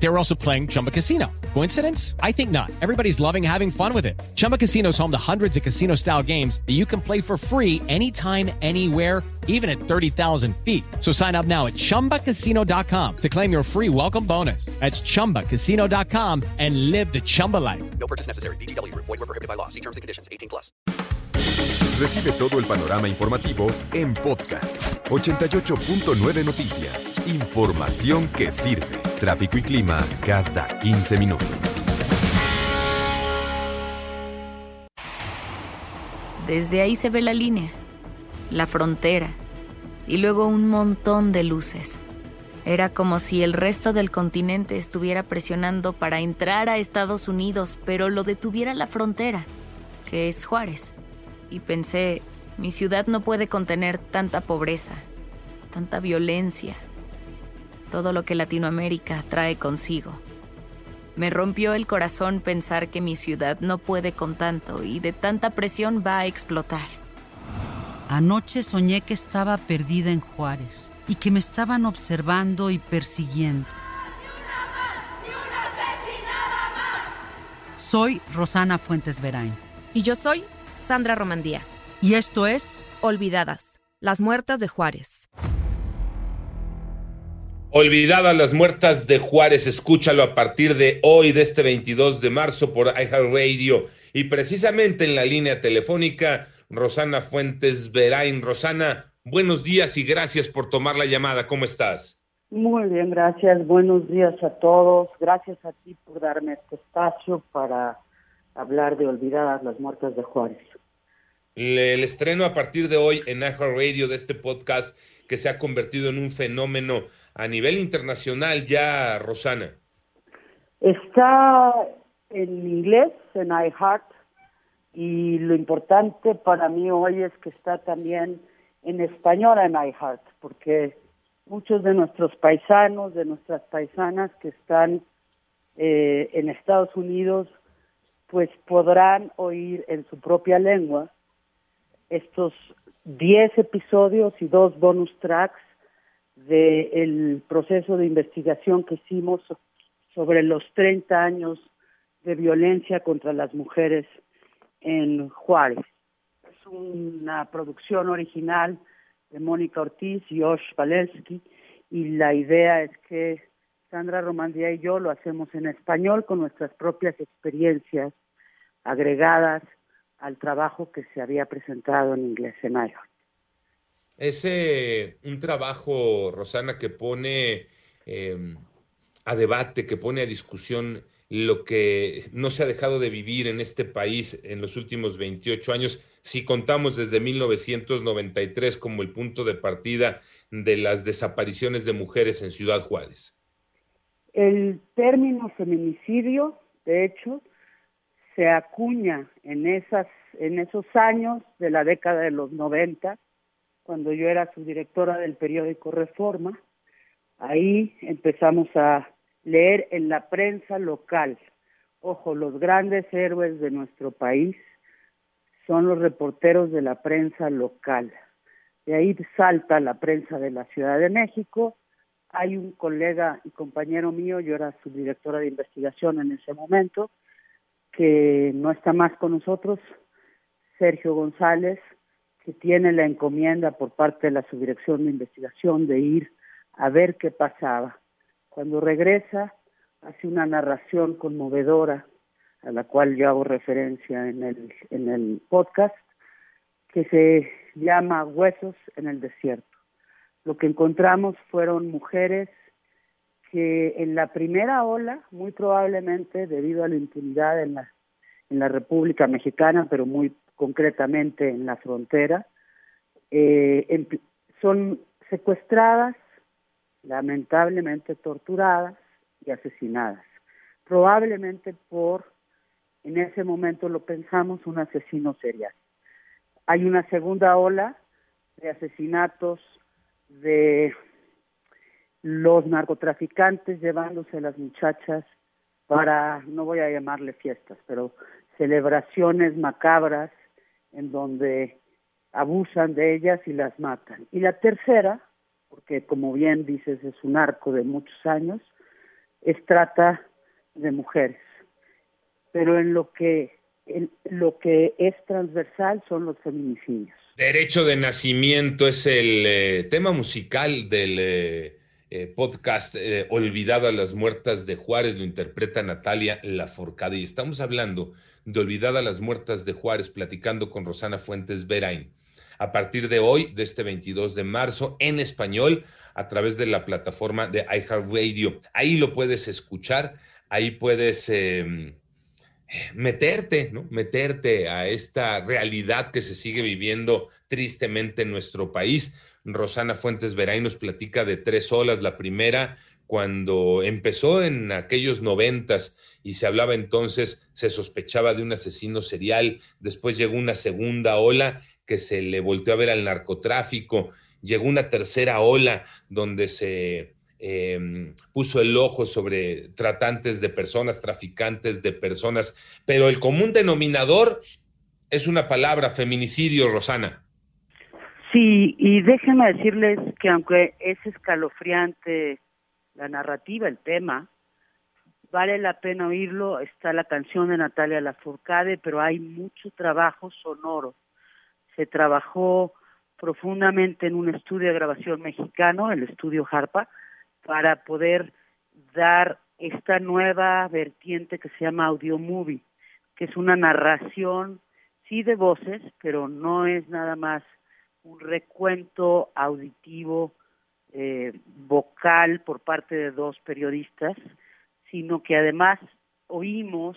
They were also playing Chumba Casino. Coincidence? I think not. Everybody's loving having fun with it. Chumba Casino is home to hundreds of casino style games that you can play for free anytime, anywhere, even at 30,000 feet. So sign up now at chumbacasino.com to claim your free welcome bonus. That's chumbacasino.com and live the Chumba life. No purchase necessary. BGW. Void were prohibited by law. See terms and conditions. 18 plus. Recibe todo el panorama informativo en podcast 88.9 Noticias. Información que sirve. Tráfico y clima cada 15 minutos. Desde ahí se ve la línea, la frontera y luego un montón de luces. Era como si el resto del continente estuviera presionando para entrar a Estados Unidos, pero lo detuviera la frontera, que es Juárez. Y pensé, mi ciudad no puede contener tanta pobreza, tanta violencia, todo lo que Latinoamérica trae consigo. Me rompió el corazón pensar que mi ciudad no puede con tanto y de tanta presión va a explotar. Anoche soñé que estaba perdida en Juárez y que me estaban observando y persiguiendo. Soy Rosana Fuentes Verain. Y yo soy Sandra Romandía. Y esto es Olvidadas, las muertas de Juárez. Olvidadas las muertas de Juárez, escúchalo a partir de hoy, de este 22 de marzo, por iHeartRadio. Y precisamente en la línea telefónica, Rosana Fuentes Verain. Rosana, buenos días y gracias por tomar la llamada. ¿Cómo estás? Muy bien, gracias. Buenos días a todos. Gracias a ti por darme este espacio para hablar de Olvidadas las muertas de Juárez. El estreno a partir de hoy en iHeartRadio de este podcast que se ha convertido en un fenómeno a nivel internacional ya, Rosana. Está en inglés, en iHeart, y lo importante para mí hoy es que está también en español en iHeart, porque muchos de nuestros paisanos, de nuestras paisanas que están eh, en Estados Unidos, pues podrán oír en su propia lengua estos 10 episodios y dos bonus tracks del proceso de investigación que hicimos sobre los 30 años de violencia contra las mujeres en Juárez. Es una producción original de Mónica Ortiz y Josh Valensky y la idea es que Sandra Romandía y yo lo hacemos en español con nuestras propias experiencias agregadas al trabajo que se había presentado en inglés en Ireland. Es un trabajo, Rosana, que pone eh, a debate, que pone a discusión lo que no se ha dejado de vivir en este país en los últimos 28 años, si contamos desde 1993 como el punto de partida de las desapariciones de mujeres en Ciudad Juárez. El término feminicidio, de hecho, se acuña en esas en esos años de la década de los 90, cuando yo era subdirectora del periódico Reforma. Ahí empezamos a leer en la prensa local. Ojo, los grandes héroes de nuestro país son los reporteros de la prensa local. De ahí salta la prensa de la Ciudad de México. Hay un colega y compañero mío, yo era subdirectora de investigación en ese momento, que no está más con nosotros, Sergio González, que tiene la encomienda por parte de la subdirección de investigación de ir a ver qué pasaba. Cuando regresa, hace una narración conmovedora a la cual yo hago referencia en el, en el podcast, que se llama Huesos en el Desierto. Lo que encontramos fueron mujeres que en la primera ola, muy probablemente debido a la impunidad en la, en la República Mexicana, pero muy concretamente en la frontera, eh, son secuestradas, lamentablemente torturadas y asesinadas, probablemente por, en ese momento lo pensamos, un asesino serial. Hay una segunda ola de asesinatos de los narcotraficantes llevándose las muchachas para, no voy a llamarle fiestas, pero celebraciones macabras en donde abusan de ellas y las matan. Y la tercera, porque como bien dices es un arco de muchos años, es trata de mujeres. Pero en lo que en lo que es transversal son los feminicidios. Derecho de nacimiento es el eh, tema musical del eh, eh, podcast Olvidada las muertas de Juárez, lo interpreta Natalia Laforcada y estamos hablando de Olvidada las muertas de Juárez, platicando con Rosana Fuentes Berain. A partir de hoy, de este 22 de marzo, en español, a través de la plataforma de iHeartRadio. Ahí lo puedes escuchar, ahí puedes em, meterte, ¿no? Meterte a esta realidad que se sigue viviendo tristemente en nuestro país. Rosana Fuentes Veray nos platica de tres olas. La primera, cuando empezó en aquellos noventas y se hablaba entonces, se sospechaba de un asesino serial. Después llegó una segunda ola que se le volteó a ver al narcotráfico. Llegó una tercera ola donde se Em, puso el ojo sobre tratantes de personas, traficantes de personas, pero el común denominador es una palabra, feminicidio, Rosana. Sí, y déjenme decirles que aunque es escalofriante la narrativa, el tema, vale la pena oírlo, está la canción de Natalia Lafourcade, pero hay mucho trabajo sonoro. Se trabajó profundamente en un estudio de grabación mexicano, el estudio Harpa, para poder dar esta nueva vertiente que se llama audio movie, que es una narración, sí de voces, pero no es nada más un recuento auditivo eh, vocal por parte de dos periodistas, sino que además oímos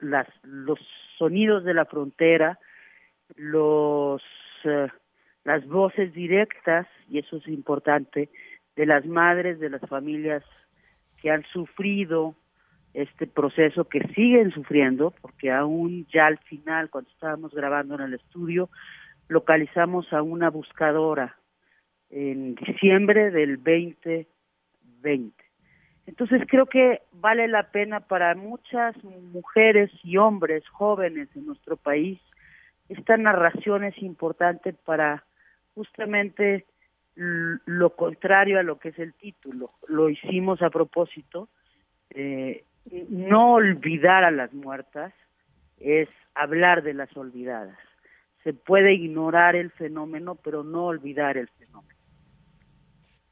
las, los sonidos de la frontera, los, eh, las voces directas, y eso es importante, de las madres, de las familias que han sufrido este proceso, que siguen sufriendo, porque aún ya al final, cuando estábamos grabando en el estudio, localizamos a una buscadora en diciembre del 2020. Entonces creo que vale la pena para muchas mujeres y hombres jóvenes en nuestro país, esta narración es importante para justamente lo contrario a lo que es el título. Lo hicimos a propósito. Eh, no olvidar a las muertas es hablar de las olvidadas. Se puede ignorar el fenómeno, pero no olvidar el fenómeno.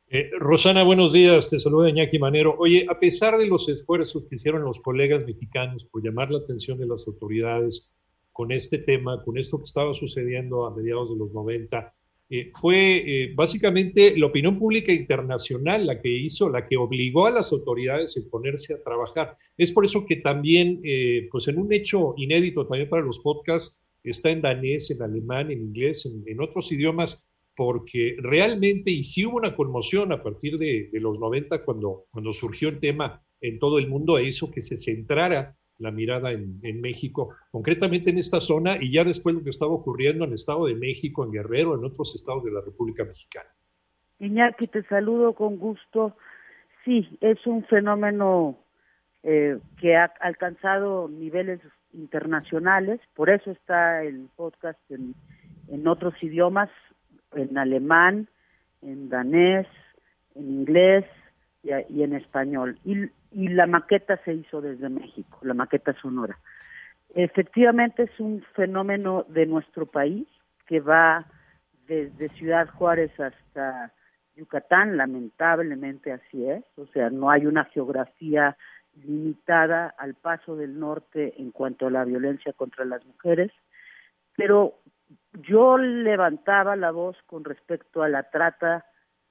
Eh, Rosana, buenos días. Te saluda Iñaki Manero. Oye, a pesar de los esfuerzos que hicieron los colegas mexicanos por llamar la atención de las autoridades con este tema, con esto que estaba sucediendo a mediados de los 90, eh, fue eh, básicamente la opinión pública internacional la que hizo, la que obligó a las autoridades a ponerse a trabajar. Es por eso que también, eh, pues en un hecho inédito también para los podcasts, está en danés, en alemán, en inglés, en, otros idiomas, porque realmente, y sí hubo una conmoción a partir de, los 90 cuando, cuando surgió el tema en todo el mundo e hizo que se centrara la mirada en, México, concretamente en esta zona y ya después lo que estaba ocurriendo en el Estado de México, en Guerrero, en otros estados de la República Mexicana. Iñaki, te saludo con gusto. Sí, es un fenómeno eh, que ha alcanzado niveles internacionales, por eso está el podcast en, en otros idiomas, en alemán, en danés, en inglés y, en español. Y la maqueta se hizo desde México, la maqueta sonora. Efectivamente es un fenómeno de nuestro país que va desde Ciudad Juárez hasta Yucatán, lamentablemente así es, o sea, no hay una geografía limitada al paso del norte en cuanto a la violencia contra las mujeres, pero yo levantaba la voz con respecto a la trata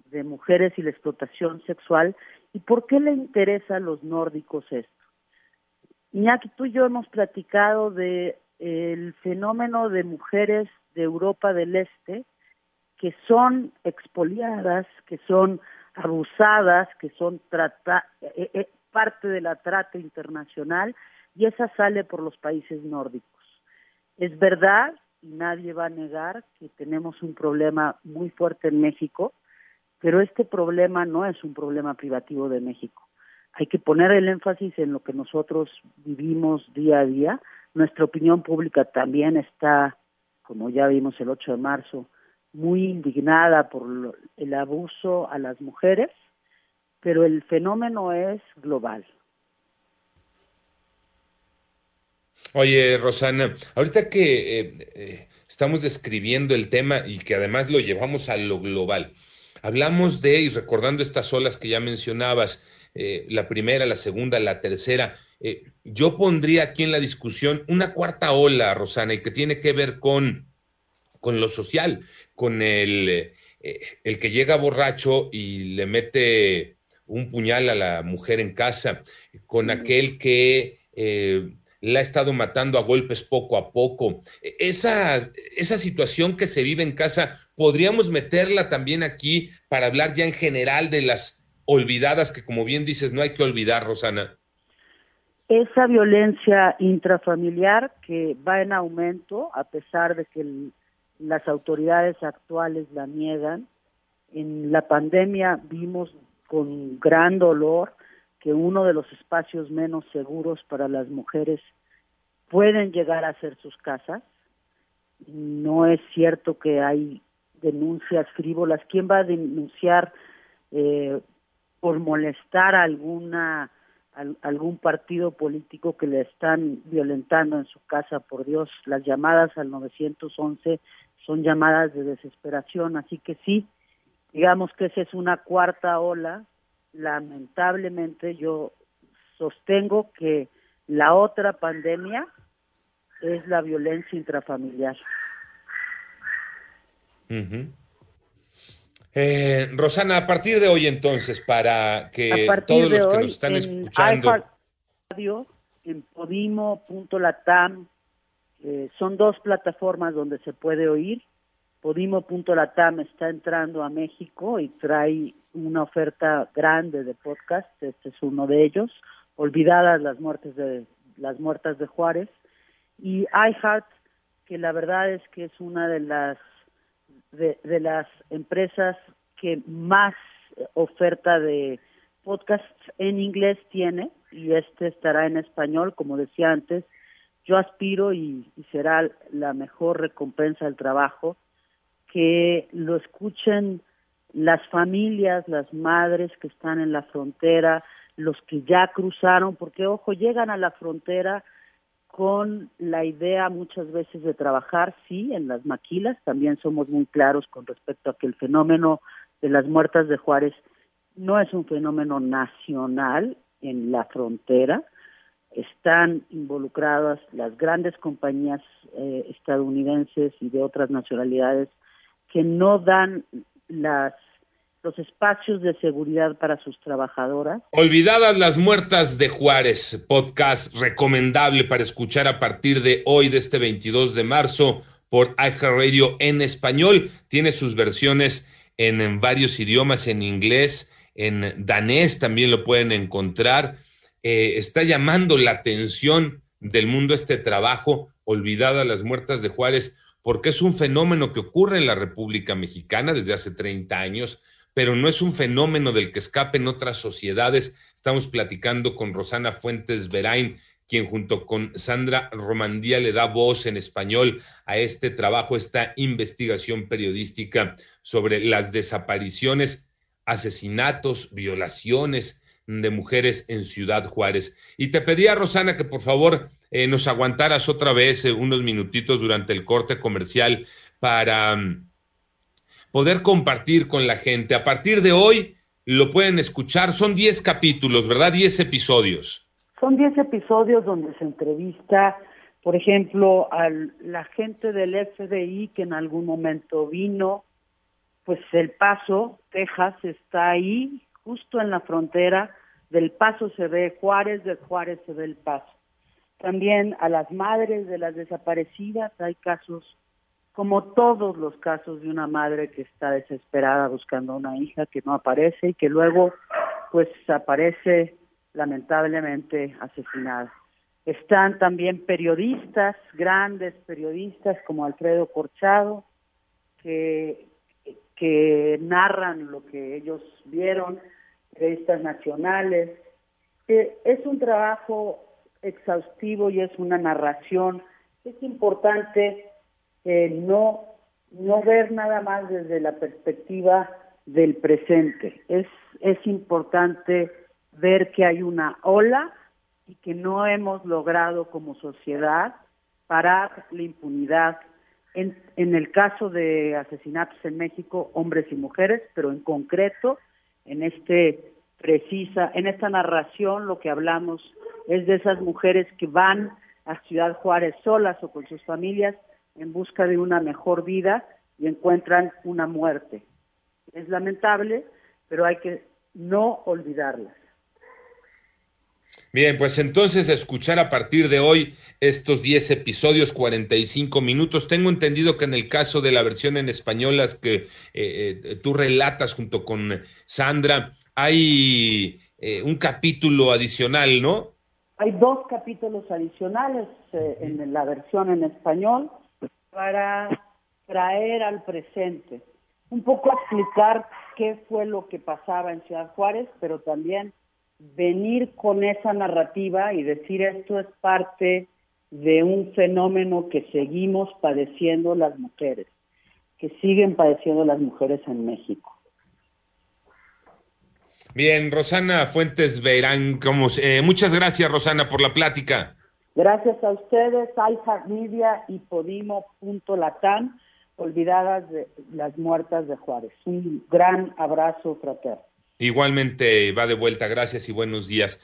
de mujeres y la explotación sexual ¿Y por qué le interesa a los nórdicos esto? Iñaki, tú y yo hemos platicado de el fenómeno de mujeres de Europa del Este que son expoliadas, que son abusadas, que son trata eh, eh, parte de la trata internacional y esa sale por los países nórdicos. Es verdad y nadie va a negar que tenemos un problema muy fuerte en México pero este problema no es un problema privativo de México. Hay que poner el énfasis en lo que nosotros vivimos día a día. Nuestra opinión pública también está como ya vimos el 8 de marzo, muy indignada por el abuso a las mujeres, pero el fenómeno es global. Oye, Rosana, ahorita que eh, eh, estamos describiendo el tema y que además lo llevamos a lo global, hablamos de, y recordando estas olas que ya mencionabas, eh, la primera, la segunda, la tercera, yo pondría aquí en la discusión una cuarta ola, Rosana, y que tiene que ver con, con lo social, con el, el que llega borracho y le mete un puñal a la mujer en casa, con aquel que la ha estado matando a golpes poco a poco. E, esa, esa situación que se vive en casa, podríamos meterla también aquí para hablar ya en general de las olvidadas que, como bien dices, no hay que olvidar, Rosana. Esa violencia intrafamiliar que va en aumento, a pesar de que las autoridades actuales la niegan. En la pandemia vimos con gran dolor que uno de los espacios menos seguros para las mujeres pueden llegar a ser sus casas. No es cierto que hay denuncias frívolas. ¿Quién va a denunciar eh, por molestar a alguna algún partido político que le están violentando en su casa? Por Dios, las llamadas al 911 son llamadas de desesperación, así que sí, digamos que esa es una cuarta ola lamentablemente yo sostengo que la otra pandemia es la violencia intrafamiliar. Eh, Rosana, a partir de hoy entonces, para que todos los que nos están escuchando... Radio, en podimo.latam, eh, son dos plataformas donde se puede oír. Podimo.latam está entrando a México y trae una oferta grande de podcast, este es uno de ellos, olvidadas las muertes de las muertas de Juárez. Y iHeart que la verdad es que es una de las de, las empresas que más oferta de podcasts en inglés tiene y este estará en español como decía antes yo aspiro y, y será la mejor recompensa del trabajo que lo escuchen las familias, las madres que están en la frontera, los que ya cruzaron, porque ojo, llegan a la frontera con la idea muchas veces de trabajar, sí, en las maquilas, también somos muy claros con respecto a que el fenómeno de las muertas de Juárez no es un fenómeno nacional en la frontera, están involucradas las grandes compañías eh, estadounidenses y de otras nacionalidades que no dan las los espacios de seguridad para sus trabajadoras. Olvidadas las muertas de Juárez, podcast recomendable para escuchar a partir de hoy, de este 22 de marzo, por iHeartRadio en español. Tiene sus versiones en, varios idiomas, en inglés, en danés también lo pueden encontrar. Eh, está llamando la atención del mundo este trabajo, Olvidadas las muertas de Juárez, porque es un fenómeno que ocurre en la República Mexicana desde hace 30 años, pero no es un fenómeno del que escapen otras sociedades. Estamos platicando con Rosana Fuentes Verain, quien junto con Sandra Romandía le da voz en español a este trabajo, esta investigación periodística sobre las desapariciones, asesinatos, violaciones de mujeres en Ciudad Juárez. Y te pedía, Rosana, que por favor eh, nos aguantaras otra vez eh, unos minutitos durante el corte comercial para mm, poder compartir con la gente. A partir de hoy lo pueden escuchar. Son 10 capítulos, ¿verdad? 10 episodios. Son 10 episodios donde se entrevista, por ejemplo, a la gente del FBI que en algún momento vino. Pues El Paso, Texas, está ahí, justo en la frontera. Del Paso se ve Juárez, de Juárez se ve El Paso también a las madres de las desaparecidas. Hay casos, como todos los casos de una madre que está desesperada buscando una hija que no aparece y que luego pues aparece lamentablemente asesinada. Están también periodistas, grandes periodistas como Alfredo Corchado, que, que narran lo que ellos vieron, periodistas nacionales. Eh, es un trabajo exhaustivo y es una narración. Es importante eh, no, no ver nada más desde la perspectiva del presente. Es, es importante ver que hay una ola y que no hemos logrado como sociedad parar la impunidad en, en el caso de asesinatos en México, hombres y mujeres, pero en concreto, en este precisa, en esta narración lo que hablamos es de esas mujeres que van a Ciudad Juárez solas o con sus familias en busca de una mejor vida y encuentran una muerte. Es lamentable, pero hay que no olvidarlas. Bien, pues entonces escuchar a partir de hoy estos 10 episodios, 45 minutos. Tengo entendido que en el caso de la versión en español, las que eh, eh, tú relatas junto con Sandra, hay eh, un capítulo adicional, ¿no? Hay dos capítulos adicionales en la versión en español para traer al presente, un poco explicar qué fue lo que pasaba en Ciudad Juárez, pero también venir con esa narrativa y decir esto es parte de un fenómeno que seguimos padeciendo las mujeres, que siguen padeciendo las mujeres en México. Bien, Rosana Fuentes Verán, como, eh, muchas gracias Rosana por la plática. Gracias a ustedes, iHeartMedia y Podimo.latam, olvidadas de las muertas de Juárez. Un gran abrazo fraterno. Igualmente va de vuelta, gracias y buenos días.